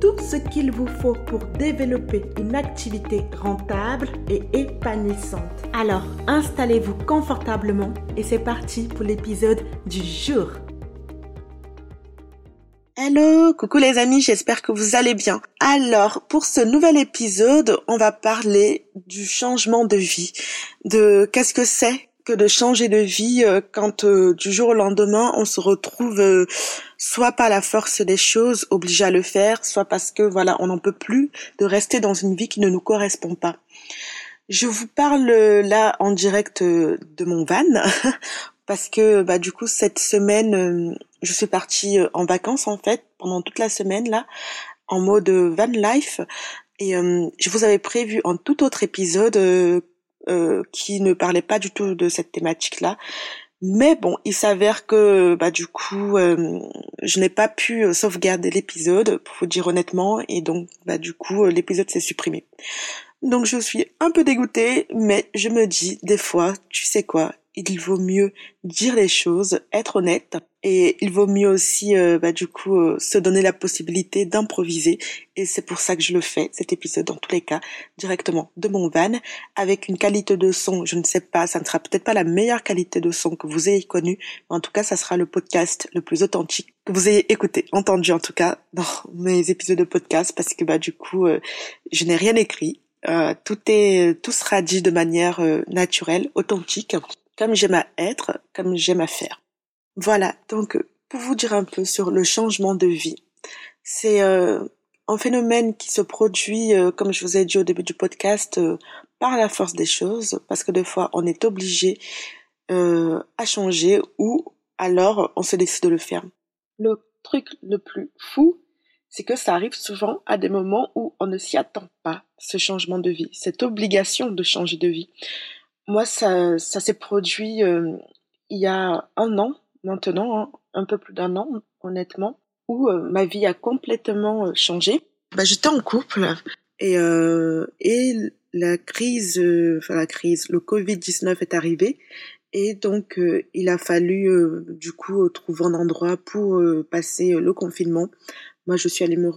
tout ce qu'il vous faut pour développer une activité rentable et épanouissante. Alors, installez-vous confortablement et c'est parti pour l'épisode du jour. Hello, coucou les amis, j'espère que vous allez bien. Alors, pour ce nouvel épisode, on va parler du changement de vie, de qu'est-ce que c'est que de changer de vie euh, quand euh, du jour au lendemain on se retrouve euh, soit par la force des choses obligé à le faire, soit parce que voilà on n'en peut plus de rester dans une vie qui ne nous correspond pas. Je vous parle là en direct de mon van parce que bah du coup cette semaine je suis partie en vacances en fait pendant toute la semaine là en mode van life et je vous avais prévu en tout autre épisode euh, qui ne parlait pas du tout de cette thématique-là. Mais bon, il s'avère que bah du coup, euh, je n'ai pas pu euh, sauvegarder l'épisode, pour vous dire honnêtement, et donc bah du coup, l'épisode s'est supprimé. Donc je suis un peu dégoûtée, mais je me dis des fois, tu sais quoi, il vaut mieux dire les choses, être honnête, et il vaut mieux aussi, euh, bah, du coup, euh, se donner la possibilité d'improviser. Et c'est pour ça que je le fais, cet épisode, dans tous les cas, directement de mon van, avec une qualité de son, je ne sais pas, ça ne sera peut-être pas la meilleure qualité de son que vous ayez connue, mais en tout cas, ça sera le podcast le plus authentique que vous ayez écouté, entendu en tout cas, dans mes épisodes de podcast, parce que, bah, du coup, euh, je n'ai rien écrit. tout est, tout sera dit de manière naturelle, authentique comme j'aime à être, comme j'aime à faire. Voilà, donc pour vous dire un peu sur le changement de vie, c'est euh, un phénomène qui se produit, euh, comme je vous ai dit au début du podcast, euh, par la force des choses, parce que des fois on est obligé à changer ou alors on se décide de le faire. Le truc le plus fou, c'est que ça arrive souvent à des moments où on ne s'y attend pas, ce changement de vie, cette obligation de changer de vie. Moi, ça, ça s'est produit euh, il y a un an maintenant, hein, un peu plus d'un an, honnêtement, où euh, ma vie a complètement euh, changé. Bah, j'étais en couple et et la crise, la crise, le Covid 19 est arrivé et donc il a fallu du coup trouver un endroit pour passer le confinement. Moi, je suis allée me,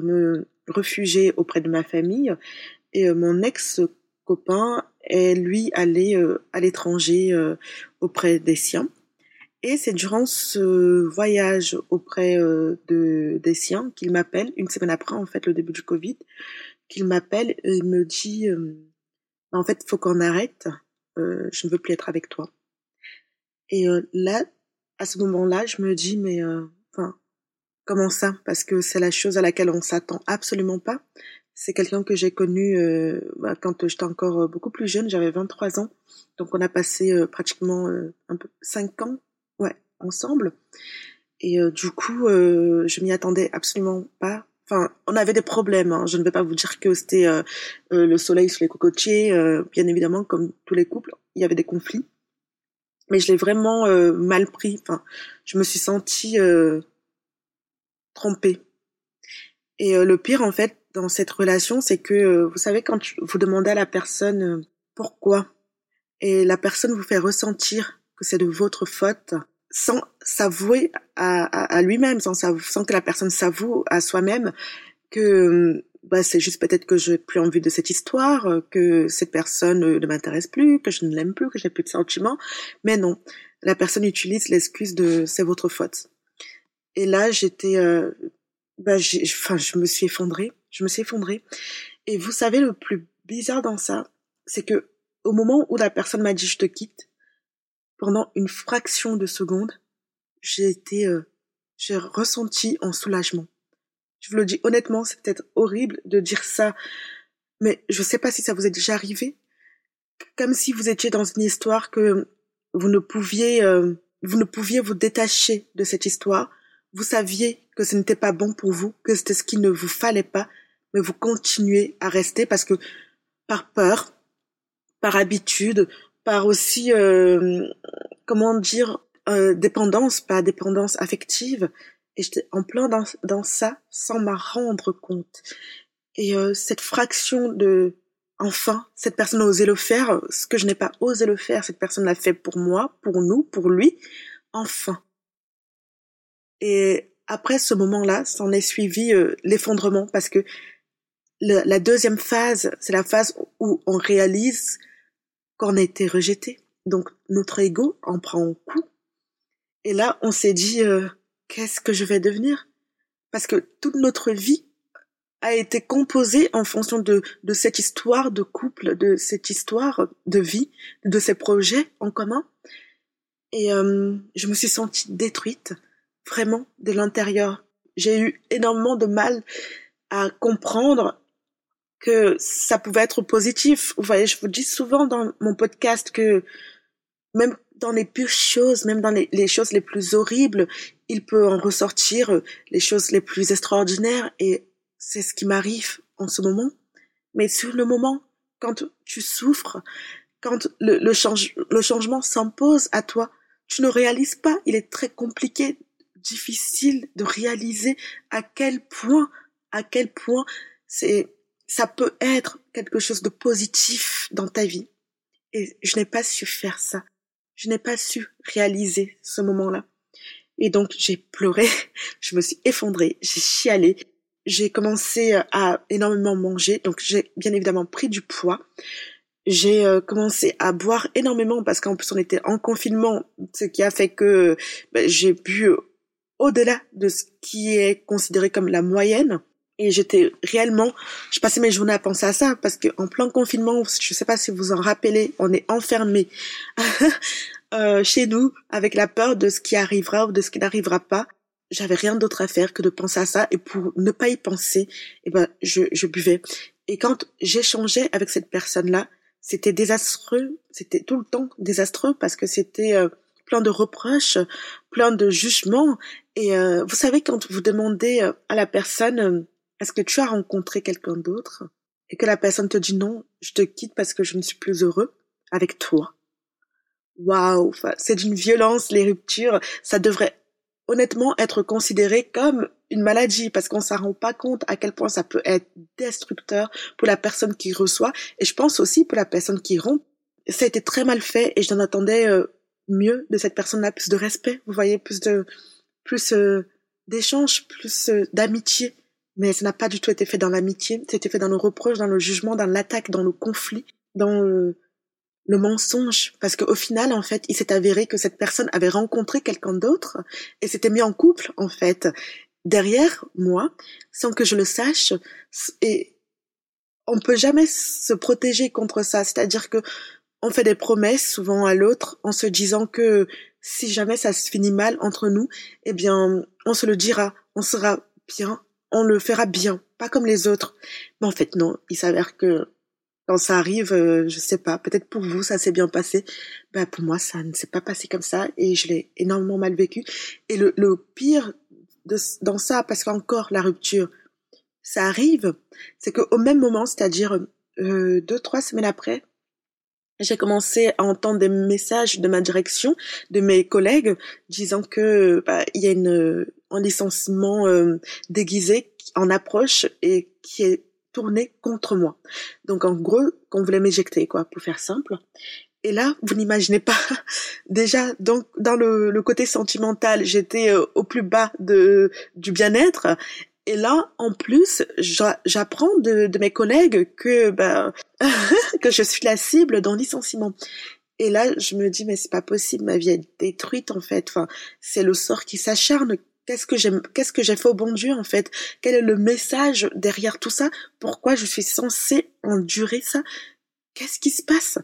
me réfugier auprès de ma famille et mon ex copain est lui allé euh, à l'étranger euh, auprès des siens. Et c'est durant ce voyage auprès euh, de, des siens qu'il m'appelle, une semaine après en fait le début du Covid, qu'il m'appelle et me dit en fait faut qu'on arrête, je ne veux plus être avec toi. Et là, à ce moment-là, je me dis mais enfin comment ça? Parce que c'est la chose à laquelle on s'attend absolument pas. C'est quelqu'un que j'ai connu euh, bah, quand j'étais encore euh, beaucoup plus jeune, j'avais 23 ans. Donc on a passé euh, pratiquement un peu 5 ans ensemble. Et du coup, je m'y attendais absolument pas. Enfin, on avait des problèmes. Hein. Je ne vais pas vous dire que c'était le soleil sur les cocotiers. bien évidemment, comme tous les couples, il y avait des conflits. Mais je l'ai vraiment mal pris. Enfin, je me suis sentie trompée. Et le pire, en fait, dans cette relation, c'est que, euh, vous savez, quand vous demandez à la personne euh, pourquoi, et la personne vous fait ressentir que c'est de votre faute, sans s'avouer à, à, lui-même, sans, sans que la personne s'avoue à soi-même que euh, bah, c'est juste peut-être que j'ai plus envie de cette histoire, que cette personne ne m'intéresse plus, que je ne l'aime plus, que j'ai plus de sentiments. Mais non, la personne utilise l'excuse de c'est votre faute. Et là, j'étais, bah, enfin, je me suis effondrée je me suis effondrée. Et vous savez, le plus bizarre dans ça, c'est que au moment où la personne m'a dit je te quitte, pendant une fraction de seconde, j'ai été, euh, j'ai ressenti un soulagement. Je vous le dis honnêtement, c'est peut-être horrible de dire ça, mais je sais pas si ça vous est déjà arrivé. Comme si vous étiez dans une histoire que vous ne pouviez, euh, vous ne pouviez vous détacher de cette histoire. Vous saviez que ce n'était pas bon pour vous, que c'était ce qu'il ne vous fallait pas, mais vous continuez à rester parce que par peur, par habitude, par aussi, euh, comment dire, euh, dépendance, pas dépendance affective. Et j'étais en plein dans, dans ça sans m'en rendre compte. Et euh, cette fraction de enfin, cette personne a osé le faire, ce que je n'ai pas osé le faire, cette personne l'a fait pour moi, pour nous, pour lui, enfin. Et après ce moment-là, s'en est suivi euh, l'effondrement parce que la deuxième phase, c'est la phase où on réalise qu'on a été rejeté. Donc notre ego en prend un coup. Et là, on s'est dit, euh, qu'est-ce que je vais devenir? Parce que toute notre vie a été composée en fonction de, cette histoire de couple, de cette histoire de vie, de ces projets en commun. Et euh, je me suis sentie détruite, vraiment, de l'intérieur. J'ai eu énormément de mal à comprendre que ça pouvait être positif. Vous voyez, je vous dis souvent dans mon podcast que même dans les pires choses, même dans les, choses les plus horribles, il peut en ressortir les choses les plus extraordinaires et c'est ce qui m'arrive en ce moment. Mais sur le moment, quand tu souffres, quand le changement s'impose à toi, tu ne réalises pas, il est très compliqué, difficile de réaliser à quel point, à quel point c'est, ça peut être quelque chose de positif dans ta vie. Et je n'ai pas su faire ça. Je n'ai pas su réaliser ce moment-là. Et donc j'ai pleuré, je me suis effondrée, j'ai chialé, j'ai commencé à énormément manger, donc j'ai bien évidemment pris du poids. J'ai euh, commencé à boire énormément parce qu'en plus on était en confinement, ce qui a fait que ben, j'ai bu au-delà de ce qui est considéré comme la moyenne. Et j'étais réellement, je passais mes journées à penser à ça parce que en plein confinement, je sais pas si vous en rappelez, on est enfermé euh, chez nous avec la peur de ce qui arrivera ou de ce qui n'arrivera pas j'avais rien d'autre à faire que de penser à ça et pour ne pas y penser, eh ben je, je buvais. Et quand j'échangeais avec cette personne-là, c'était désastreux, c'était tout le temps désastreux parce que c'était euh, plein de reproches, plein de jugements. Et euh, vous savez quand vous demandez euh, à la personne est-ce que tu as rencontré quelqu'un d'autre et que la personne te dit non, je te quitte parce que je ne suis plus heureux avec toi? Waouh, c'est d'une violence les ruptures, ça devrait honnêtement être considéré comme une maladie parce qu'on s'en rend pas compte à quel point ça peut être destructeur pour la personne qui reçoit et je pense aussi pour la personne qui rompt. Ça a été très mal fait et j'en attendais euh, mieux de cette personne-là, plus de respect, vous voyez, plus de plus euh, d'échanges, plus euh, d'amitié. Mais ça n'a pas du tout été fait dans l'amitié, c'était fait dans le reproche, dans le jugement, dans l'attaque, dans le conflit, dans le mensonge. Parce qu'au final en fait il s'est avéré que cette personne avait rencontré quelqu'un d'autre et s'était mis en couple en fait derrière moi sans que je le sache. Et on peut jamais se protéger contre ça. C'est-à-dire que on fait des promesses souvent à l'autre en se disant que si jamais ça se finit mal entre nous eh bien on se le dira on sera bien on le fera bien pas comme les autres mais en fait non il s'avère que quand ça arrive, euh, je sais pas, peut-être pour vous ça s'est bien passé, ben pour moi ça ne s'est pas passé comme ça et je l'ai énormément mal vécu. Et le, pire dans ça, parce qu'encore la rupture, ça arrive, c'est qu'au même moment, c'est-à-dire euh, deux trois semaines après, j'ai commencé à entendre des messages de ma direction, de mes collègues, disant que bah, il y a une un licenciement euh, déguisé en approche et qui est tourné contre moi. Donc en gros, qu'on voulait m'éjecter, quoi, pour faire simple. Et là, vous n'imaginez pas, déjà, donc dans le, côté sentimental, j'étais euh, au plus bas de du bien-être. Et là, en plus, j'apprends de, de, mes collègues que ben que je suis la cible d'un licenciement. Et là, je me dis mais c'est pas possible, ma vie est détruite en fait. Enfin, c'est le sort qui s'acharne Qu'est-ce que j'aime, qu'est-ce que j'ai fait au bon Dieu en fait? Quel est le message derrière tout ça? Pourquoi je suis censée endurer ça? Qu'est-ce qui se passe?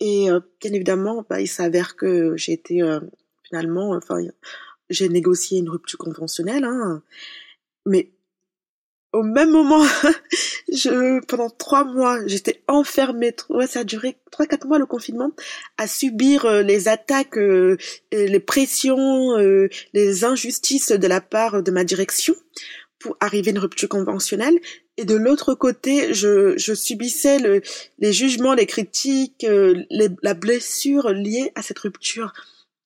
Et euh, bien évidemment, bah, il s'avère que j'ai été euh, finalement, enfin, j'ai négocié une rupture conventionnelle, hein, mais au même moment, je, pendant trois mois, j'étais enfermée. Ouais, ça a duré trois, quatre mois le confinement, à subir euh, les attaques, euh, les pressions, euh, les injustices de la part de ma direction, pour arriver à une rupture conventionnelle. Et de l'autre côté, je, je subissais le, les jugements, les critiques, euh, la blessure liée à cette rupture.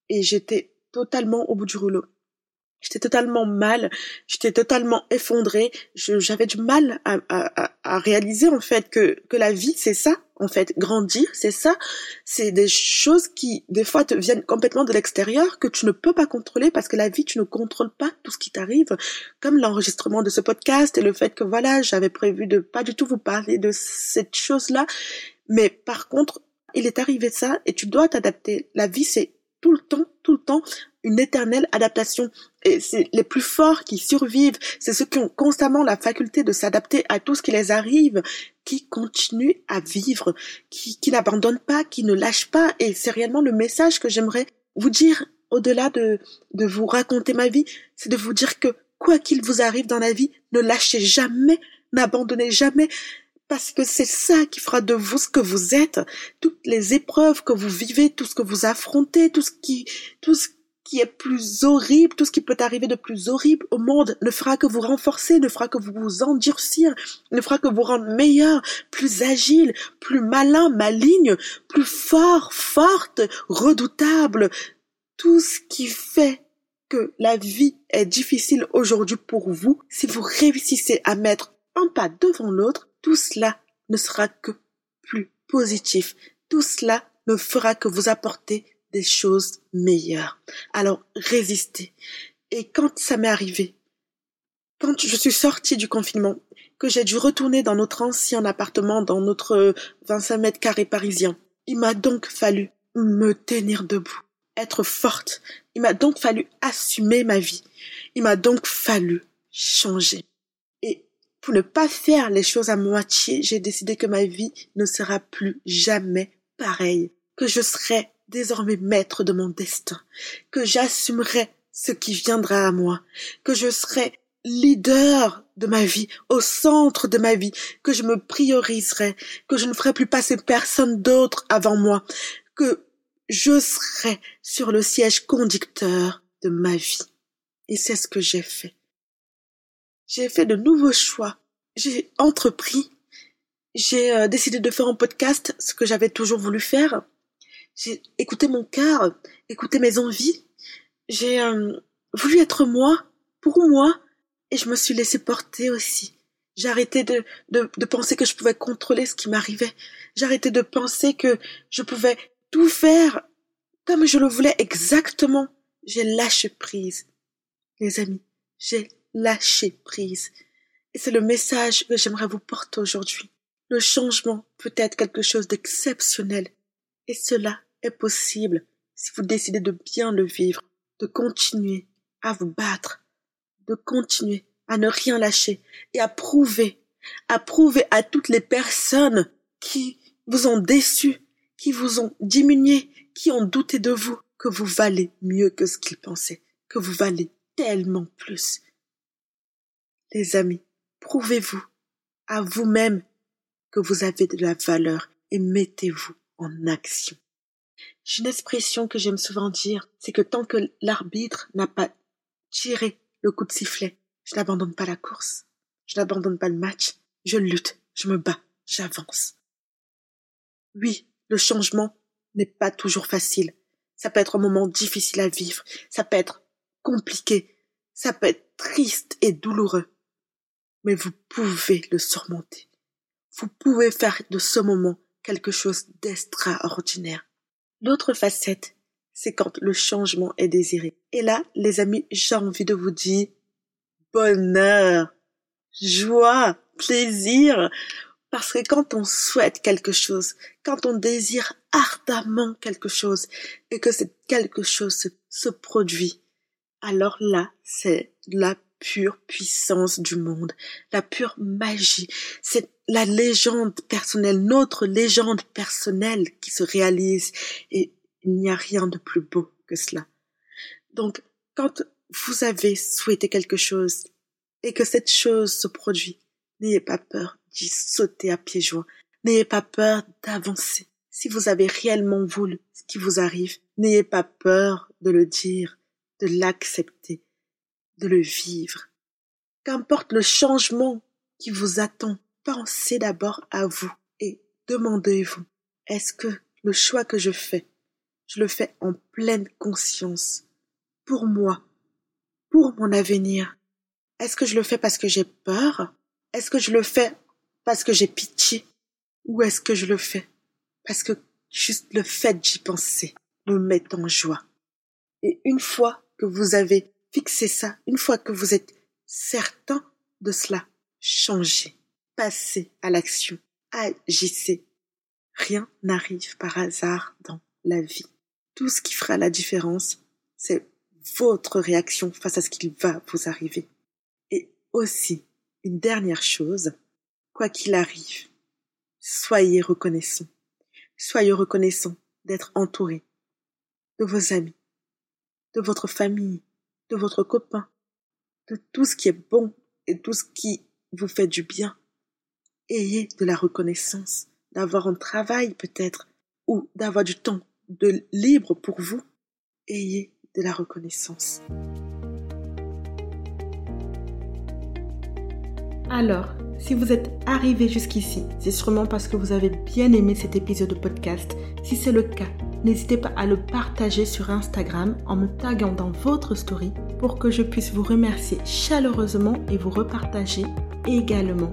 Et j'étais totalement au bout du rouleau. J'étais totalement mal, j'étais totalement effondrée, j'avais du mal à, à, réaliser en fait que, que la vie c'est ça, en fait, grandir c'est ça, c'est des choses qui des fois te viennent complètement de l'extérieur que tu ne peux pas contrôler parce que la vie tu ne contrôles pas tout ce qui t'arrive, comme l'enregistrement de ce podcast et le fait que voilà j'avais prévu de pas du tout vous parler de cette chose là, mais par contre il est arrivé ça et tu dois t'adapter. La vie c'est tout le temps, tout le temps, une éternelle adaptation. Et c'est les plus forts qui survivent, c'est ceux qui ont constamment la faculté de s'adapter à tout ce qui les arrive, qui continuent à vivre, qui, qui n'abandonnent pas, qui ne lâchent pas. Et c'est réellement le message que j'aimerais vous dire au-delà de, de vous raconter ma vie, c'est de vous dire que quoi qu'il vous arrive dans la vie, ne lâchez jamais, n'abandonnez jamais, parce que c'est ça qui fera de vous ce que vous êtes. Toutes les épreuves que vous vivez, tout ce que vous affrontez, tout ce qui, tout ce qui est plus horrible, tout ce qui peut arriver de plus horrible au monde ne fera que vous renforcer, ne fera que vous endurcir, ne fera que vous rendre meilleur, plus agile, plus malin, maligne, plus fort, forte, redoutable. Tout ce qui fait que la vie est difficile aujourd'hui pour vous, si vous réussissez à mettre un pas devant l'autre, tout cela ne sera que plus positif. Tout cela ne fera que vous apporter des choses meilleures. Alors résistez. Et quand ça m'est arrivé, quand je suis sortie du confinement, que j'ai dû retourner dans notre ancien appartement, dans notre 25 mètres carrés parisien, il m'a donc fallu me tenir debout, être forte. Il m'a donc fallu assumer ma vie. Il m'a donc fallu changer. Et pour ne pas faire les choses à moitié, j'ai décidé que ma vie ne sera plus jamais pareille, que je serai désormais maître de mon destin, que j'assumerai ce qui viendra à moi, que je serai leader de ma vie, au centre de ma vie, que je me prioriserai, que je ne ferai plus passer personne d'autre avant moi, que je serai sur le siège conducteur de ma vie. Et c'est ce que j'ai fait. J'ai fait de nouveaux choix. J'ai entrepris. J'ai euh, décidé de faire un podcast, ce que j'avais toujours voulu faire. J'ai écouté mon cœur, écouté mes envies. J'ai euh, voulu être moi, pour moi, et je me suis laissé porter aussi. J'ai arrêté de, de, de penser que je pouvais contrôler ce qui m'arrivait. J'ai arrêté de penser que je pouvais tout faire comme je le voulais exactement. J'ai lâché prise. Les amis, j'ai lâché prise. Et c'est le message que j'aimerais vous porter aujourd'hui. Le changement peut être quelque chose d'exceptionnel et cela est possible si vous décidez de bien le vivre, de continuer à vous battre, de continuer à ne rien lâcher et à prouver, à prouver à toutes les personnes qui vous ont déçu, qui vous ont diminué, qui ont douté de vous, que vous valez mieux que ce qu'ils pensaient, que vous valez tellement plus. Les amis, prouvez-vous à vous-même que vous avez de la valeur et mettez-vous action. J'ai une expression que j'aime souvent dire, c'est que tant que l'arbitre n'a pas tiré le coup de sifflet, je n'abandonne pas la course, je n'abandonne pas le match, je lutte, je me bats, j'avance. Oui, le changement n'est pas toujours facile. Ça peut être un moment difficile à vivre, ça peut être compliqué, ça peut être triste et douloureux. Mais vous pouvez le surmonter. Vous pouvez faire de ce moment quelque chose d'extraordinaire. L'autre facette, c'est quand le changement est désiré. Et là, les amis, j'ai envie de vous dire bonheur, joie, plaisir. Parce que quand on souhaite quelque chose, quand on désire ardemment quelque chose et que cette quelque chose se, se produit, alors là, c'est la pure puissance du monde, la pure magie. C'est la légende personnelle, notre légende personnelle qui se réalise et il n'y a rien de plus beau que cela. Donc, quand vous avez souhaité quelque chose et que cette chose se produit, n'ayez pas peur d'y sauter à pieds joints. N'ayez pas peur d'avancer. Si vous avez réellement voulu ce qui vous arrive, n'ayez pas peur de le dire, de l'accepter, de le vivre. Qu'importe le changement qui vous attend, pensez d'abord à vous et demandez-vous, est-ce que le choix que je fais, je le fais en pleine conscience, pour moi, pour mon avenir? Est-ce que je le fais parce que j'ai peur? Est-ce que je le fais parce que j'ai pitié? Ou est-ce que je le fais parce que juste le fait d'y penser me met en joie? Et une fois que vous avez fixé ça, une fois que vous êtes certain de cela, changez, passez à l'action, agissez. Rien n'arrive par hasard dans la vie. Tout ce qui fera la différence, c'est votre réaction face à ce qu'il va vous arriver. Et aussi, une dernière chose, quoi qu'il arrive, soyez reconnaissant. Soyez reconnaissant d'être entouré de vos amis, de votre famille, de votre copain, de tout ce qui est bon et tout ce qui vous fait du bien. Ayez de la reconnaissance d'avoir un travail peut-être ou d'avoir du temps de libre pour vous. Ayez de la reconnaissance. Alors, si vous êtes arrivé jusqu'ici, c'est sûrement parce que vous avez bien aimé cet épisode de podcast. Si c'est le cas, n'hésitez pas à le partager sur Instagram en me taguant dans votre story pour que je puisse vous remercier chaleureusement et vous repartager également.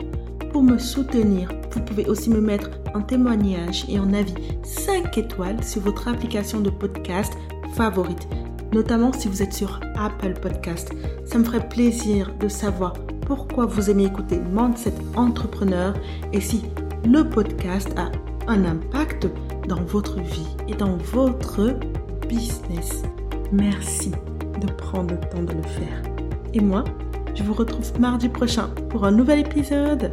Pour me soutenir, vous pouvez aussi me mettre un témoignage et un avis 5 étoiles sur votre application de podcast favorite, notamment si vous êtes sur Apple Podcast. Ça me ferait plaisir de savoir pourquoi vous aimez écouter Mindset Entrepreneur et si le podcast a un impact dans votre vie et dans votre business. Merci de prendre le temps de le faire. Et moi, je vous retrouve mardi prochain pour un nouvel épisode.